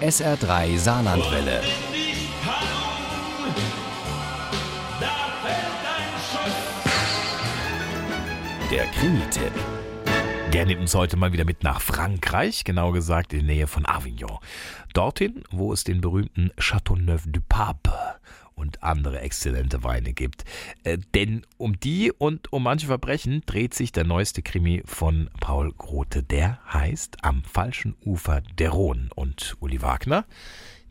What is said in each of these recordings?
SR3 Saarlandwelle. Der Krimi-Tipp. Der nimmt uns heute mal wieder mit nach Frankreich, genau gesagt in der Nähe von Avignon. Dorthin, wo es den berühmten Châteauneuf du Pape und andere exzellente Weine gibt. Äh, denn um die und um manche Verbrechen dreht sich der neueste Krimi von Paul Grote. Der heißt Am falschen Ufer der Rhone. Und Uli Wagner,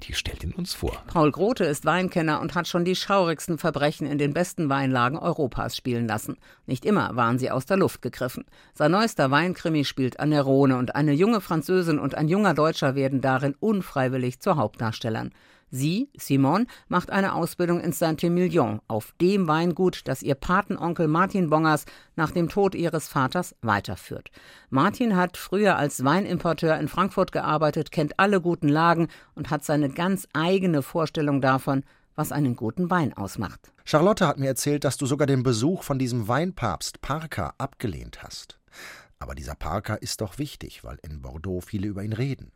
die stellt ihn uns vor. Paul Grote ist Weinkenner und hat schon die schaurigsten Verbrechen in den besten Weinlagen Europas spielen lassen. Nicht immer waren sie aus der Luft gegriffen. Sein neuester Weinkrimi spielt an der Rhone und eine junge Französin und ein junger Deutscher werden darin unfreiwillig zu Hauptdarstellern. Sie, Simone, macht eine Ausbildung in Saint-Emilion, auf dem Weingut, das ihr Patenonkel Martin Bongers nach dem Tod ihres Vaters weiterführt. Martin hat früher als Weinimporteur in Frankfurt gearbeitet, kennt alle guten Lagen und hat seine ganz eigene Vorstellung davon, was einen guten Wein ausmacht. Charlotte hat mir erzählt, dass du sogar den Besuch von diesem Weinpapst Parker abgelehnt hast. Aber dieser Parker ist doch wichtig, weil in Bordeaux viele über ihn reden.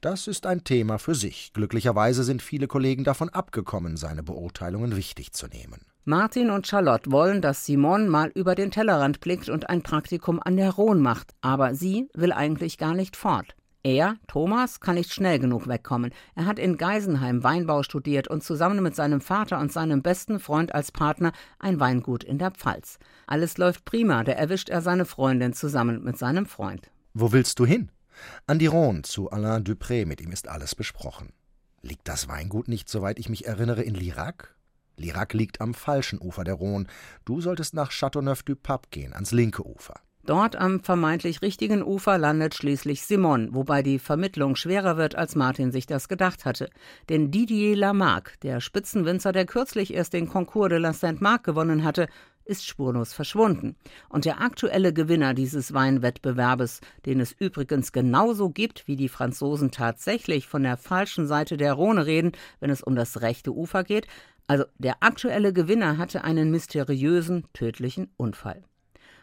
Das ist ein Thema für sich. Glücklicherweise sind viele Kollegen davon abgekommen, seine Beurteilungen wichtig zu nehmen. Martin und Charlotte wollen, dass Simone mal über den Tellerrand blickt und ein Praktikum an der Rhone macht, aber sie will eigentlich gar nicht fort. Er, Thomas, kann nicht schnell genug wegkommen. Er hat in Geisenheim Weinbau studiert und zusammen mit seinem Vater und seinem besten Freund als Partner ein Weingut in der Pfalz. Alles läuft prima, da erwischt er seine Freundin zusammen mit seinem Freund. Wo willst du hin? An die Rhone zu Alain Dupré, mit ihm ist alles besprochen. Liegt das Weingut nicht, soweit ich mich erinnere, in Lirac? Lirac liegt am falschen Ufer der Rhone. Du solltest nach Châteauneuf-du-Pape gehen, ans linke Ufer. Dort am vermeintlich richtigen Ufer landet schließlich Simon, wobei die Vermittlung schwerer wird, als Martin sich das gedacht hatte. Denn Didier Lamarck, der Spitzenwinzer, der kürzlich erst den Concours de la Sainte-Marque gewonnen hatte, ist spurlos verschwunden. Und der aktuelle Gewinner dieses Weinwettbewerbes, den es übrigens genauso gibt, wie die Franzosen tatsächlich von der falschen Seite der Rhone reden, wenn es um das rechte Ufer geht, also der aktuelle Gewinner hatte einen mysteriösen, tödlichen Unfall.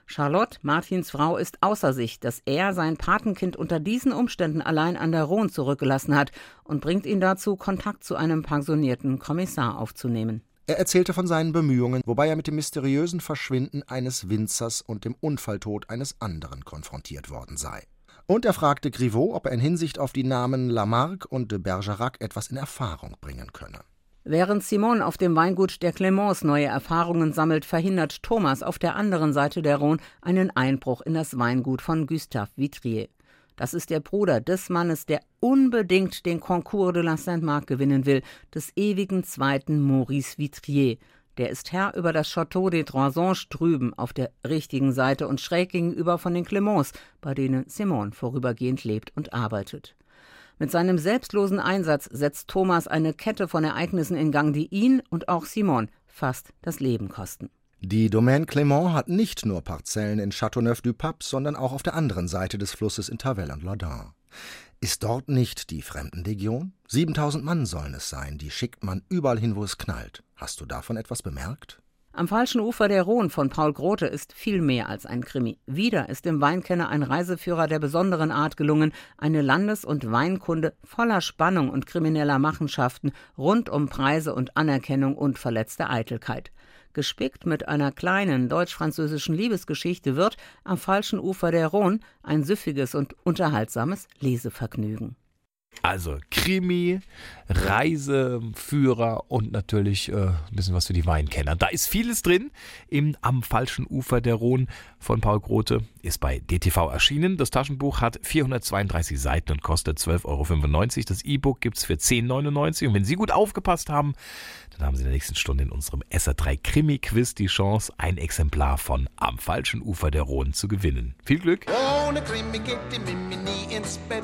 Charlotte, Martins Frau, ist außer sich, dass er sein Patenkind unter diesen Umständen allein an der Rhone zurückgelassen hat und bringt ihn dazu, Kontakt zu einem pensionierten Kommissar aufzunehmen. Er erzählte von seinen Bemühungen, wobei er mit dem mysteriösen Verschwinden eines Winzers und dem Unfalltod eines anderen konfrontiert worden sei. Und er fragte Griveaux, ob er in Hinsicht auf die Namen Lamarck und de Bergerac etwas in Erfahrung bringen könne. Während Simon auf dem Weingut der Clemence neue Erfahrungen sammelt, verhindert Thomas auf der anderen Seite der Rhone einen Einbruch in das Weingut von Gustave Vitrier. Das ist der Bruder des Mannes, der unbedingt den Concours de la Sainte-Marque gewinnen will, des ewigen zweiten Maurice Vitrier. Der ist Herr über das Château des Trois drüben auf der richtigen Seite und schräg gegenüber von den Clements, bei denen Simon vorübergehend lebt und arbeitet. Mit seinem selbstlosen Einsatz setzt Thomas eine Kette von Ereignissen in Gang, die ihn und auch Simon fast das Leben kosten. Die Domaine Clément hat nicht nur Parzellen in Châteauneuf-du-Pape, sondern auch auf der anderen Seite des Flusses in Tavel und Lardin. Ist dort nicht die Fremdenlegion? 7000 Mann sollen es sein, die schickt man überall hin, wo es knallt. Hast du davon etwas bemerkt? Am falschen Ufer der Rhone von Paul Grote ist viel mehr als ein Krimi. Wieder ist dem Weinkenner ein Reiseführer der besonderen Art gelungen, eine Landes- und Weinkunde voller Spannung und krimineller Machenschaften rund um Preise und Anerkennung und verletzte Eitelkeit. Gespickt mit einer kleinen deutsch-französischen Liebesgeschichte wird am falschen Ufer der Rhone ein süffiges und unterhaltsames Lesevergnügen. Also Krimi, Reiseführer und natürlich äh, ein bisschen was für die Weinkenner. Da ist vieles drin im Am falschen Ufer der Rhone von Paul Grote. Ist bei DTV erschienen. Das Taschenbuch hat 432 Seiten und kostet 12,95 Euro. Das E-Book gibt es für 10,99 Euro. Und wenn Sie gut aufgepasst haben, dann haben Sie in der nächsten Stunde in unserem SR3 Krimi-Quiz die Chance, ein Exemplar von Am falschen Ufer der Rhone zu gewinnen. Viel Glück! Ohne Krimi geht die Mimi nie ins Bett.